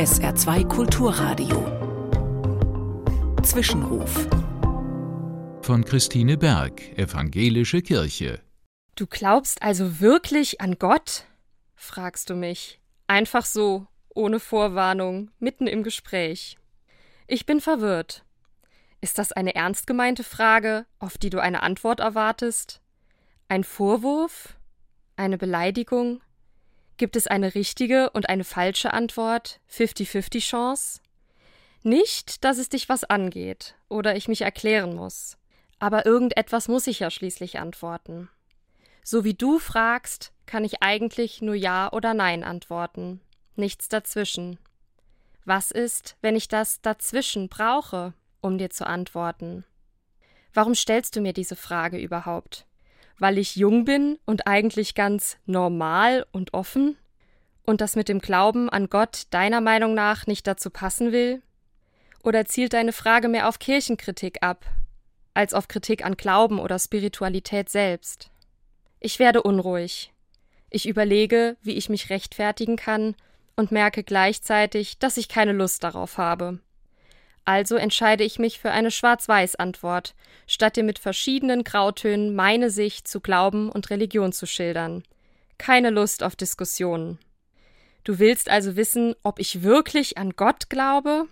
SR2 Kulturradio. Zwischenruf. Von Christine Berg, Evangelische Kirche. Du glaubst also wirklich an Gott? fragst du mich. Einfach so, ohne Vorwarnung, mitten im Gespräch. Ich bin verwirrt. Ist das eine ernst gemeinte Frage, auf die du eine Antwort erwartest? Ein Vorwurf? Eine Beleidigung? Gibt es eine richtige und eine falsche Antwort? 50-50 Chance? Nicht, dass es dich was angeht oder ich mich erklären muss. Aber irgendetwas muss ich ja schließlich antworten. So wie du fragst, kann ich eigentlich nur Ja oder Nein antworten. Nichts dazwischen. Was ist, wenn ich das dazwischen brauche, um dir zu antworten? Warum stellst du mir diese Frage überhaupt? Weil ich jung bin und eigentlich ganz normal und offen? Und das mit dem Glauben an Gott deiner Meinung nach nicht dazu passen will? Oder zielt deine Frage mehr auf Kirchenkritik ab, als auf Kritik an Glauben oder Spiritualität selbst? Ich werde unruhig. Ich überlege, wie ich mich rechtfertigen kann und merke gleichzeitig, dass ich keine Lust darauf habe. Also entscheide ich mich für eine Schwarz-Weiß-Antwort, statt dir mit verschiedenen Grautönen meine Sicht zu Glauben und Religion zu schildern. Keine Lust auf Diskussionen. Du willst also wissen, ob ich wirklich an Gott glaube?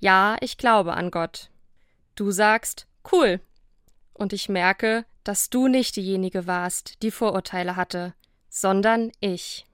Ja, ich glaube an Gott. Du sagst, cool. Und ich merke, dass du nicht diejenige warst, die Vorurteile hatte, sondern ich.